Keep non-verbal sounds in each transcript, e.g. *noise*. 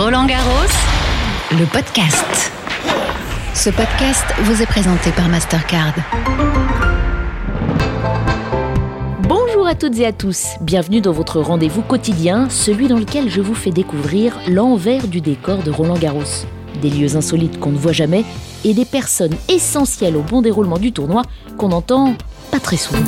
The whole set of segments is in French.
Roland Garros, le podcast. Ce podcast vous est présenté par Mastercard. Bonjour à toutes et à tous, bienvenue dans votre rendez-vous quotidien, celui dans lequel je vous fais découvrir l'envers du décor de Roland Garros. Des lieux insolites qu'on ne voit jamais et des personnes essentielles au bon déroulement du tournoi qu'on entend pas très souvent.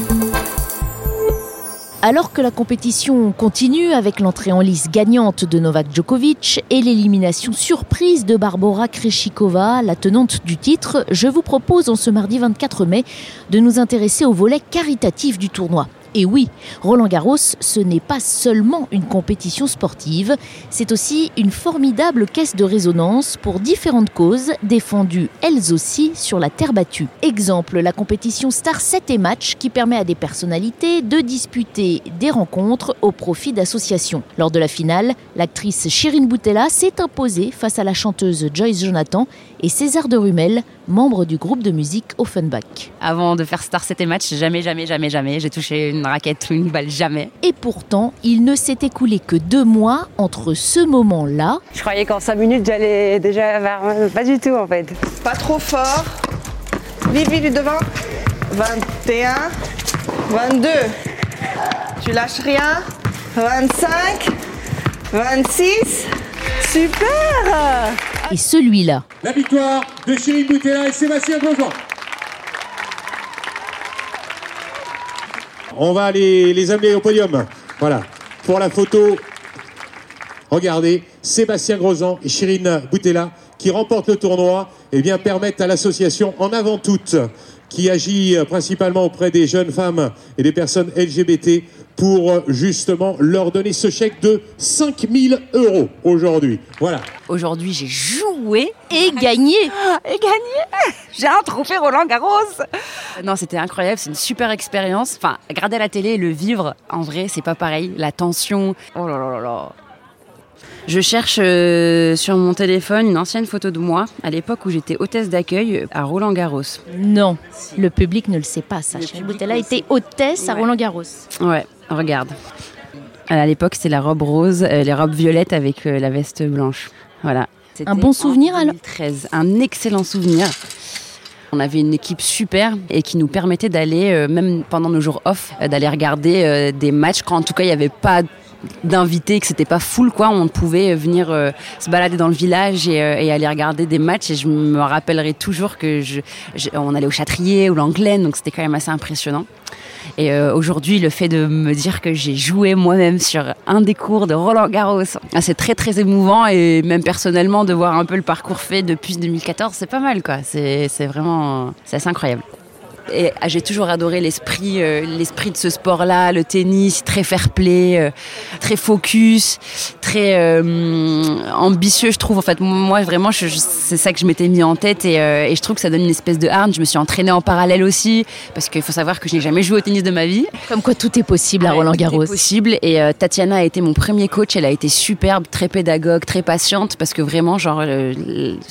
Alors que la compétition continue avec l'entrée en lice gagnante de Novak Djokovic et l'élimination surprise de Barbara Krejcikova, la tenante du titre, je vous propose en ce mardi 24 mai de nous intéresser au volet caritatif du tournoi. Et oui, Roland Garros, ce n'est pas seulement une compétition sportive, c'est aussi une formidable caisse de résonance pour différentes causes défendues elles aussi sur la terre battue. Exemple, la compétition Star 7 et Match qui permet à des personnalités de disputer des rencontres au profit d'associations. Lors de la finale, l'actrice Shirin Boutella s'est imposée face à la chanteuse Joyce Jonathan et César de Rumel, membre du groupe de musique Offenbach. Avant de faire Star 7 et Match, jamais, jamais, jamais, jamais, j'ai touché une raquette ou une balle, jamais. Et pourtant, il ne s'est écoulé que deux mois entre ce moment-là. Je croyais qu'en cinq minutes, j'allais déjà vers... Pas du tout, en fait. Pas trop fort. Vite, vite devant. 21, 22. Tu lâches rien. 25, 26. Super Et celui-là. La victoire de Chérine Boutella et Sébastien Grosjean. On va les, les amener au podium. Voilà. Pour la photo, regardez, Sébastien Grosjean et Chérine Boutella qui remportent le tournoi et bien permettent à l'association en avant toute qui agit principalement auprès des jeunes femmes et des personnes LGBT pour justement leur donner ce chèque de 5000 euros aujourd'hui. Voilà. Aujourd'hui, j'ai joué Et gagné et gagné. J'ai un trophée Roland Garros. Non, c'était incroyable, c'est une super expérience. Enfin, regarder à la télé et le vivre, en vrai, c'est pas pareil. La tension, oh là là là là. Je cherche euh, sur mon téléphone une ancienne photo de moi à l'époque où j'étais hôtesse d'accueil à Roland Garros. Non, le public ne le sait pas, ça. Shirin Boutella était hôtesse à. Roland Garros. Ouais, regarde. À l'époque, c'était la robe rose, euh, les robes violettes avec euh, la veste blanche. Voilà. Un bon souvenir, en alors 2013, un excellent souvenir. On avait une équipe super et qui nous permettait d'aller, euh, même pendant nos jours off, euh, d'aller regarder euh, des matchs quand en tout cas il n'y avait pas d'invités, que c'était pas full quoi, on pouvait venir euh, se balader dans le village et, euh, et aller regarder des matchs et je me rappellerai toujours que je, on allait au Châtrier ou l'Anglaine donc c'était quand même assez impressionnant. Et euh, aujourd'hui, le fait de me dire que j'ai joué moi-même sur un des cours de Roland Garros, ah, c'est très très émouvant et même personnellement de voir un peu le parcours fait depuis 2014, c'est pas mal quoi. C'est c'est vraiment, c'est assez incroyable. Et ah, j'ai toujours adoré l'esprit, euh, l'esprit de ce sport-là, le tennis, très fair-play, euh, très focus, très euh, ambitieux, je trouve. En fait, moi, vraiment, c'est ça que je m'étais mis en tête et, et je trouve que ça donne une espèce de hargne. Je me suis entraînée en parallèle aussi, parce qu'il faut savoir que je n'ai jamais joué au tennis de ma vie. Comme quoi tout est possible à Roland tout est Garros. possible. Et Tatiana a été mon premier coach. Elle a été superbe, très pédagogue, très patiente, parce que vraiment, genre,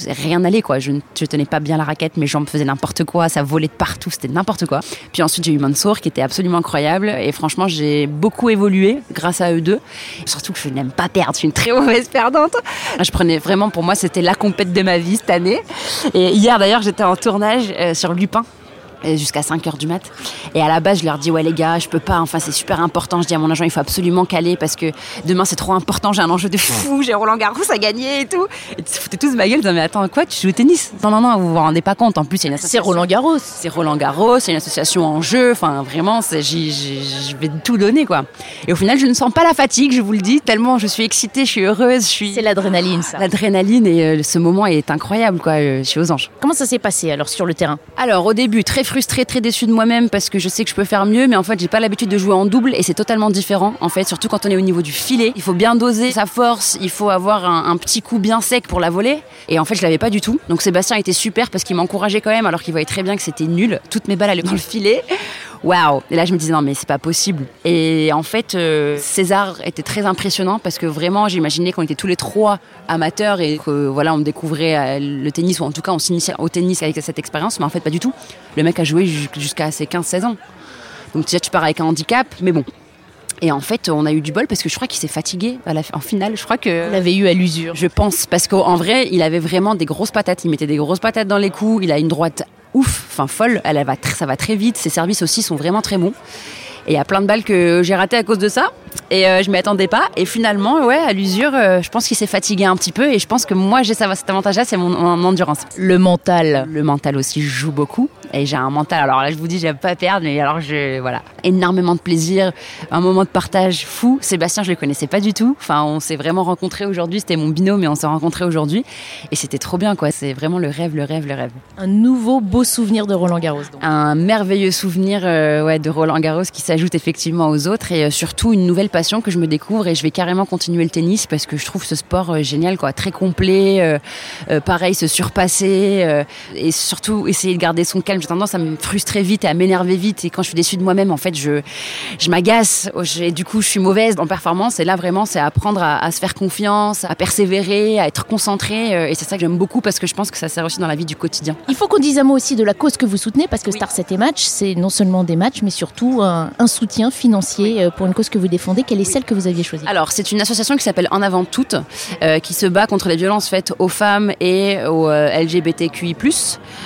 rien n'allait, quoi. Je ne je tenais pas bien la raquette, mes jambes faisaient n'importe quoi, ça volait de partout, c'était n'importe quoi. Puis ensuite, j'ai eu Mansour, qui était absolument incroyable. Et franchement, j'ai beaucoup évolué grâce à eux deux. Surtout que je n'aime pas perdre, je suis une très mauvaise perdante. Je prenais vraiment, pour moi, c'était la compète de ma vie cette année. Et hier, d'ailleurs, j'étais en tournage euh, sur Lupin jusqu'à 5 heures du mat. Et à la base, je leur dis, ouais, les gars, je peux pas, enfin, c'est super important. Je dis à mon agent, il faut absolument caler parce que demain, c'est trop important. J'ai un enjeu de fou, j'ai Roland Garros à gagner et tout. Et ils se foutaient tous de ma gueule, ils disaient, mais attends, quoi, tu joues au tennis? Non, non, non, vous vous rendez pas compte. En plus, il y a une C'est association. Roland Garros. C'est Roland Garros, c'est une association en jeu. Enfin, vraiment, c'est- je vais tout donner, quoi. Et au final, je ne sens pas la fatigue, je vous le dis, tellement je suis excitée, je suis heureuse, je suis. C'est l'adrénaline, ça. L'adrénaline et euh, ce moment est incroyable, quoi. euh, Je suis aux anges. Comment ça s'est passé alors sur le terrain? Alors au début très frustrée, très déçue de moi-même parce que je sais que je peux faire mieux, mais en fait j'ai pas l'habitude de jouer en double et c'est totalement différent. En fait, surtout quand on est au niveau du filet, il faut bien doser sa force, il faut avoir un, un petit coup bien sec pour la voler. Et en fait je l'avais pas du tout. Donc Sébastien était super parce qu'il m'encourageait quand même alors qu'il voyait très bien que c'était nul. Toutes mes balles allaient dans le filet. Waouh Et là je me disais non mais c'est pas possible. Et en fait euh, César était très impressionnant parce que vraiment j'imaginais qu'on était tous les trois amateurs et que voilà on découvrait euh, le tennis ou en tout cas on s'initiait au tennis avec cette expérience, mais en fait pas du tout. Le mec a joué jus- jusqu'à ses 15-16 ans. Donc déjà tu pars avec un handicap, mais bon. Et en fait, on a eu du bol parce que je crois qu'il s'est fatigué à la, en finale. Je crois que. L'avez eu à l'usure. Je pense, parce qu'en vrai, il avait vraiment des grosses patates. Il mettait des grosses patates dans les coups. Il a une droite ouf, enfin folle. Elle, elle va ça va très vite. Ses services aussi sont vraiment très bons. Et il y a plein de balles que j'ai ratées à cause de ça. Et euh, je m'y attendais pas. Et finalement, ouais, à l'usure, euh, je pense qu'il s'est fatigué un petit peu. Et je pense que moi, j'ai cet avantage-là, c'est mon, mon endurance. Le mental. Le mental aussi joue beaucoup. Et j'ai un mental. Alors là, je vous dis, j'aime pas perdre, mais alors je, voilà, énormément de plaisir, un moment de partage fou. Sébastien, je le connaissais pas du tout. Enfin, on s'est vraiment rencontrés aujourd'hui. C'était mon binôme, mais on s'est rencontrés aujourd'hui. Et c'était trop bien, quoi. C'est vraiment le rêve, le rêve, le rêve. Un nouveau beau souvenir de Roland Garros. donc. Un merveilleux souvenir euh, ouais, de Roland Garros qui s'ajoute effectivement aux autres et euh, surtout une nouvelle passion que je me découvre et je vais carrément continuer le tennis parce que je trouve ce sport euh, génial, quoi, très complet, pareil, se surpasser et surtout essayer de garder son calme. J'ai tendance à me frustrer vite et à m'énerver vite. Et quand je suis déçue de moi-même, en fait, je, je m'agace. Oh, et du coup, je suis mauvaise en performance. Et là, vraiment, c'est apprendre à, à se faire confiance, à persévérer, à être concentré euh, et c'est ça que j'aime beaucoup parce que je pense que ça sert aussi dans la vie du quotidien. Il faut qu'on dise un mot aussi de la cause que vous soutenez, parce que Star 7 et Match, c'est non seulement des matchs, mais surtout un, un soutien financier euh, pour une cause que vous défendez. Quelle est celle que vous aviez choisie? Alors, c'est une association qui s'appelle En avant toutes, euh, qui se bat contre les violences faites aux femmes et aux euh, LGBTQI+.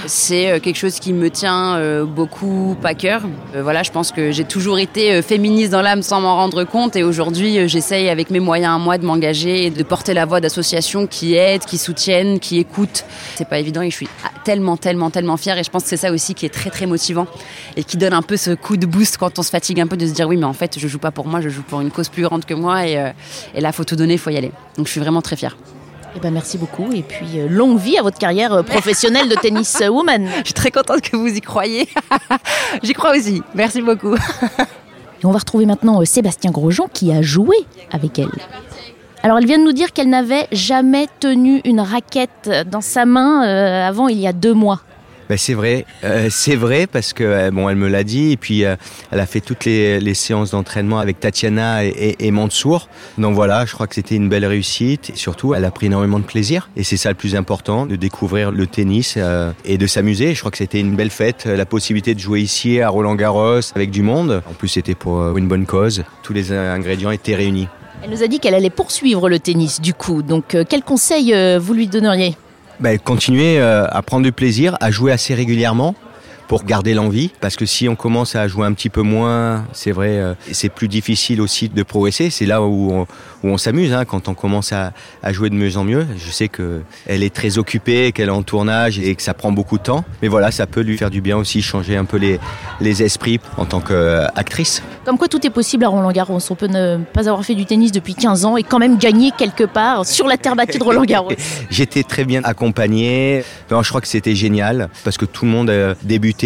C'est euh, quelque chose qui me tient euh, beaucoup à cœur. Euh, voilà, je pense que j'ai toujours été euh, féministe dans l'âme sans m'en rendre compte et aujourd'hui, euh, j'essaye avec mes moyens à moi de m'engager et de porter la voix d'associations qui aident, qui soutiennent, qui écoutent. C'est pas évident et je suis ah, tellement, tellement, tellement fière et je pense que c'est ça aussi qui est très, très motivant et qui donne un peu ce coup de boost quand on se fatigue un peu de se dire oui, mais en fait, je joue pas pour moi, je joue pour une cause plus grande que moi et, et là, faut tout donner, faut y aller. Donc, je suis vraiment très fière. Eh ben, merci beaucoup. Et puis, euh, longue vie à votre carrière euh, professionnelle de tennis euh, woman. *laughs* Je suis très contente que vous y croyez. *laughs* J'y crois aussi. Merci beaucoup. Et on va retrouver maintenant Sébastien Grosjean qui a joué avec elle. Alors, elle vient de nous dire qu'elle n'avait jamais tenu une raquette dans sa main euh, avant il y a deux mois. Ben, c'est vrai, Euh, c'est vrai parce que euh, bon, elle me l'a dit et puis euh, elle a fait toutes les, séances d'entraînement avec Tatiana et, Mansour. Donc voilà, je crois que c'était une belle réussite. Et surtout, elle a pris énormément de plaisir et c'est ça le plus important, de découvrir le tennis et de s'amuser. Je crois que c'était une belle fête, la possibilité de jouer ici à Roland Garros avec du monde. En plus, c'était pour une bonne cause. Tous les ingrédients étaient réunis. Elle nous a dit qu'elle allait poursuivre le tennis du coup. Donc, quel conseil vous lui donneriez? Ben, continuer euh, à prendre du plaisir, à jouer assez régulièrement pour garder l'envie. Parce que si on commence à jouer un petit peu moins, c'est vrai, euh, c'est plus difficile aussi de progresser. C'est là où on, où on s'amuse, hein, quand on commence à, à jouer de mieux en mieux. Je sais que elle est très occupée, qu'elle est en tournage et que ça prend beaucoup de temps. Mais voilà, ça peut lui faire du bien aussi, changer un peu les, les esprits en tant qu'actrice. Comme quoi tout est possible à Roland Garros. On peut ne pas avoir fait du tennis depuis 15 ans et quand même gagner quelque part sur la terre battue de Roland Garros. *laughs* J'étais très bien accompagné. Non, je crois que c'était génial parce que tout le monde a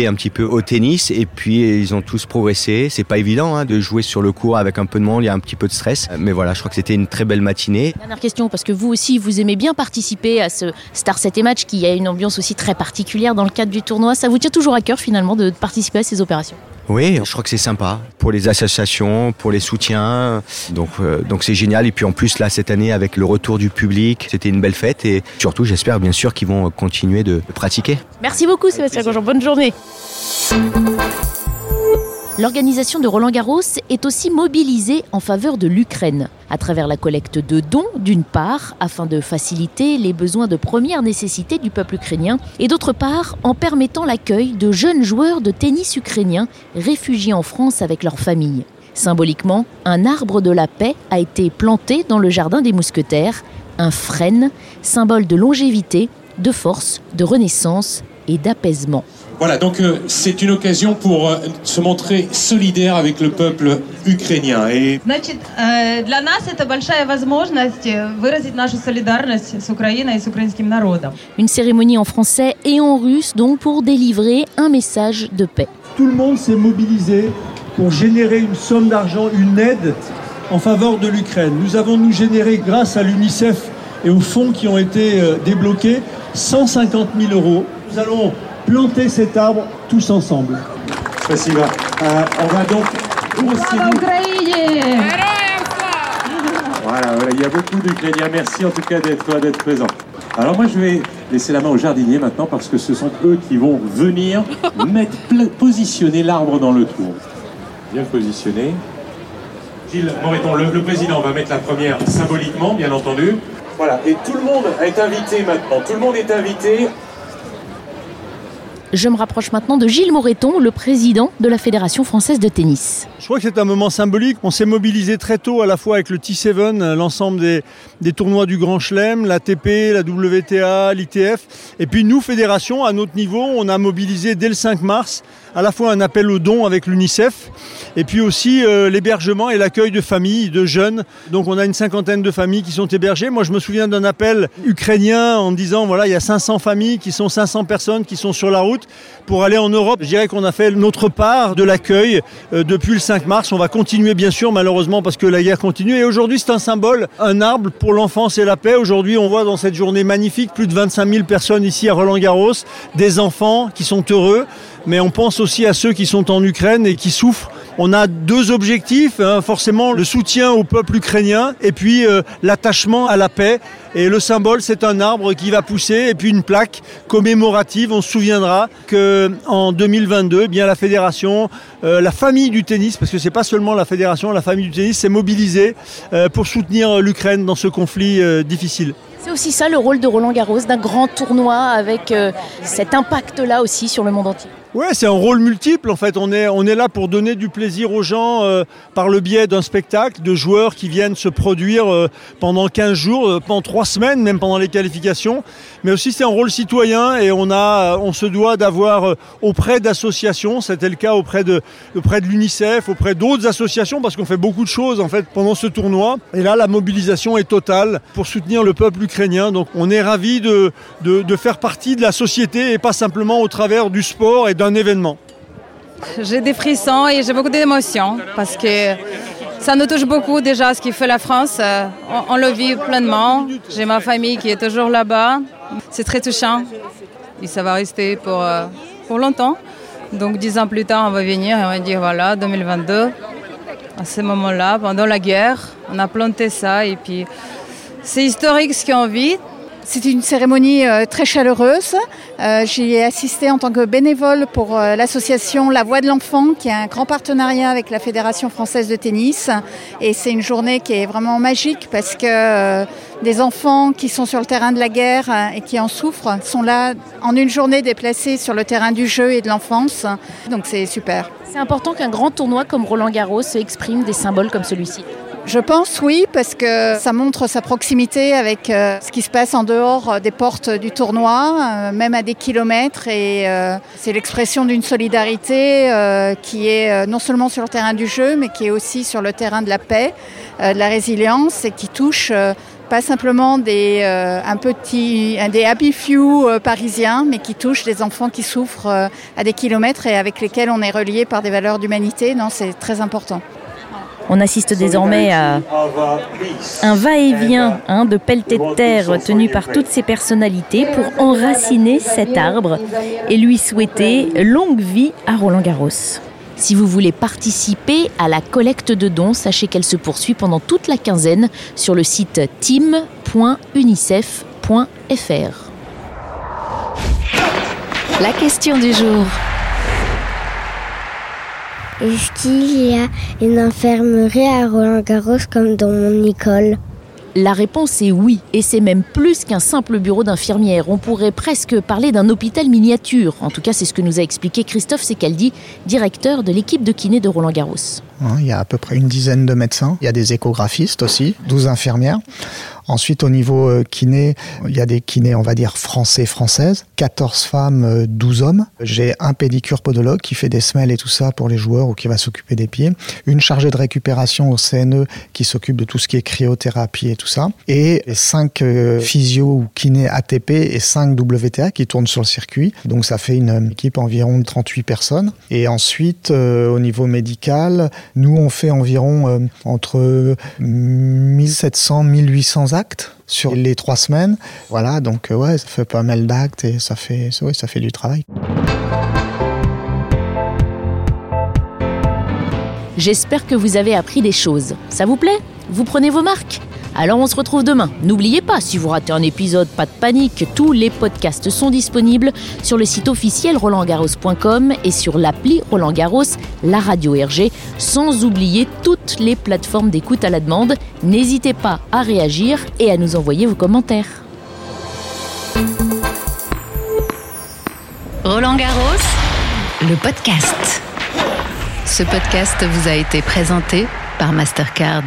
un petit peu au tennis et puis ils ont tous progressé. C'est pas évident hein, de jouer sur le court avec un peu de monde, il y a un petit peu de stress. Mais voilà, je crois que c'était une très belle matinée. Dernière question, parce que vous aussi, vous aimez bien participer à ce Star 7 et Match qui a une ambiance aussi très particulière dans le cadre du tournoi. Ça vous tient toujours à cœur finalement de participer à ces opérations? Oui, je crois que c'est sympa pour les associations, pour les soutiens. Donc euh, donc c'est génial. Et puis en plus là cette année avec le retour du public, c'était une belle fête et surtout j'espère bien sûr qu'ils vont continuer de pratiquer. Merci beaucoup Sébastien Grosjean, bonne journée. L'organisation de Roland Garros est aussi mobilisée en faveur de l'Ukraine, à travers la collecte de dons, d'une part, afin de faciliter les besoins de première nécessité du peuple ukrainien, et d'autre part, en permettant l'accueil de jeunes joueurs de tennis ukrainiens réfugiés en France avec leurs familles. Symboliquement, un arbre de la paix a été planté dans le jardin des mousquetaires, un frêne, symbole de longévité, de force, de renaissance et d'apaisement. Voilà, donc euh, c'est une occasion pour euh, se montrer solidaire avec le peuple ukrainien. Et Значит, э, для нас это большая возможность э, выразить нашу солидарность с Украиной и с украинским народом. Une cérémonie en français et en russe donc pour délivrer un message de paix. Tout le monde s'est mobilisé pour générer une somme d'argent, une aide en faveur de l'Ukraine. Nous avons nous généré, grâce à l'UNICEF et aux fonds qui ont été euh, débloqués, 150 000 euros. nous allons planter cet arbre tous ensemble. Spasiba. Euh, on va donc Voilà, voilà, il y a beaucoup d'Ukrainiens. Merci en tout cas d'être d'être présents. Alors moi, je vais laisser la main aux jardiniers maintenant parce que ce sont eux qui vont venir *laughs* mettre, positionner l'arbre dans le trou. Bien positionné. Gilles Moreton, le, le président, va mettre la première symboliquement, bien entendu. Voilà, et tout le monde est invité maintenant. Tout le monde est invité. Je me rapproche maintenant de Gilles Moreton, le président de la Fédération française de tennis. Je crois que c'est un moment symbolique. On s'est mobilisé très tôt à la fois avec le T7, l'ensemble des, tournois du Grand Chelem, l'ATP, la WTA, l'ITF. Et puis nous, fédération, à notre niveau, on a mobilisé dès le 5 mars à la fois un appel aux dons avec l'UNICEF et puis aussi euh, l'hébergement et l'accueil de familles, de jeunes. Donc on a une cinquantaine de familles qui sont hébergées. Moi je me souviens d'un appel ukrainien en disant voilà il y a 500 familles qui sont 500 personnes qui sont sur la route pour aller en Europe. Je dirais qu'on a fait notre part de l'accueil euh, depuis le 5 mars. On va continuer bien sûr malheureusement parce que la guerre continue. Et aujourd'hui c'est un symbole, un arbre pour l'enfance et la paix. Aujourd'hui on voit dans cette journée magnifique plus de 25 000 personnes ici à Roland Garros, des enfants qui sont heureux mais on pense aussi à ceux qui sont en Ukraine et qui souffrent. On a deux objectifs, hein, forcément le soutien au peuple ukrainien et puis euh, l'attachement à la paix. Et le symbole, c'est un arbre qui va pousser et puis une plaque commémorative. On se souviendra que en 2022, eh bien la fédération, euh, la famille du tennis, parce que c'est pas seulement la fédération, la famille du tennis s'est mobilisée euh, pour soutenir l'Ukraine dans ce conflit difficile. C'est aussi ça le rôle de Roland Garros, d'un grand tournoi avec euh, cet impact-là aussi sur le monde entier. Ouais, c'est un rôle multiple en fait. On est, là pour donner du plaisir aux gens euh, par le biais d'un spectacle, de joueurs qui viennent se produire euh, pendant 15 jours, pendant 3 semaines, même pendant les qualifications. Mais aussi c'est un rôle citoyen et on, se doit d'avoir auprès d'associations, c'était le cas auprès de, auprès de l'UNICEF, auprès d'autres associations, parce qu'on fait beaucoup de choses en fait pendant ce tournoi. Et là, la mobilisation est totale pour soutenir le peuple ukrainien. Donc on est ravis de, de, faire partie de la société et pas simplement au travers du sport et d'un événement. J'ai des frissons et j'ai beaucoup d'émotions parce que ça nous touche beaucoup déjà ce qui fait la France. Euh, On, on le vit pleinement. J'ai ma famille qui est toujours là-bas. C'est très touchant et ça va rester pour, euh, pour longtemps. Donc dix ans plus tard, on va venir et on va dire voilà, 2022, à ce moment-là, pendant la guerre, on a planté ça et puis c'est historique ce qu'on vit. C'est une cérémonie euh, très chaleureuse. Euh, J'y ai assisté en tant que bénévole pour euh, l'association La Voix de l'Enfant, qui a un grand partenariat avec la Fédération française de tennis. Et c'est une journée qui est vraiment magique parce que des enfants qui sont sur le terrain de la guerre et qui en souffrent sont là en une journée déplacés sur le terrain du jeu et de l'enfance. Donc c'est super. C'est important qu'un grand tournoi comme Roland Garros exprime des symboles comme celui-ci. Je pense oui, parce que ça montre sa proximité avec euh, ce qui se passe en dehors euh, des portes du tournoi, euh, même à des kilomètres. Et c'est l'expression d'une solidarité qui est non seulement sur le terrain du jeu, mais qui est aussi sur le terrain de la paix, de la résilience, et qui touche pas simplement des, un petit, des happy few parisiens, mais qui touche des enfants qui souffrent à des kilomètres et avec lesquels on est relié par des valeurs d'humanité. Non, c'est très important. On assiste désormais à un va-et-vient hein, de pelletés de terre tenu par toutes ces personnalités pour enraciner cet arbre et lui souhaiter longue vie à Roland Garros. Si vous voulez participer à la collecte de dons, sachez qu'elle se poursuit pendant toute la quinzaine sur le site team.unicef.fr. La question du jour. Est-ce qu'il y a une infirmerie à Roland-Garros comme dans mon école La réponse est oui, et c'est même plus qu'un simple bureau d'infirmière. On pourrait presque parler d'un hôpital miniature. En tout cas, c'est ce que nous a expliqué Christophe Secaldi, directeur de l'équipe de kiné de Roland Garros. Hein, Il y a à peu près une dizaine de médecins. Il y a des échographistes aussi, 12 infirmières. Ensuite, au niveau euh, kiné, il y a des kinés, on va dire, français-françaises. 14 femmes, euh, 12 hommes. J'ai un pédicure podologue qui fait des semelles et tout ça pour les joueurs ou qui va s'occuper des pieds. Une chargée de récupération au CNE qui s'occupe de tout ce qui est cryothérapie et tout ça. Et 5 physio ou kinés ATP et 5 WTA qui tournent sur le circuit. Donc ça fait une euh, équipe environ de 38 personnes. Et ensuite, euh, au niveau médical, nous on fait environ euh, entre 1700 1800 actes sur les trois semaines. Voilà, donc euh, ouais, ça fait pas mal d'actes et ça fait, ça fait du travail. J'espère que vous avez appris des choses. Ça vous plaît? Vous prenez vos marques? Alors on se retrouve demain. N'oubliez pas, si vous ratez un épisode, pas de panique, tous les podcasts sont disponibles sur le site officiel rolandgarros.com et sur l'appli Roland Garros, la radio RG, sans oublier toutes les plateformes d'écoute à la demande. N'hésitez pas à réagir et à nous envoyer vos commentaires. Roland Garros, le podcast. Ce podcast vous a été présenté par Mastercard.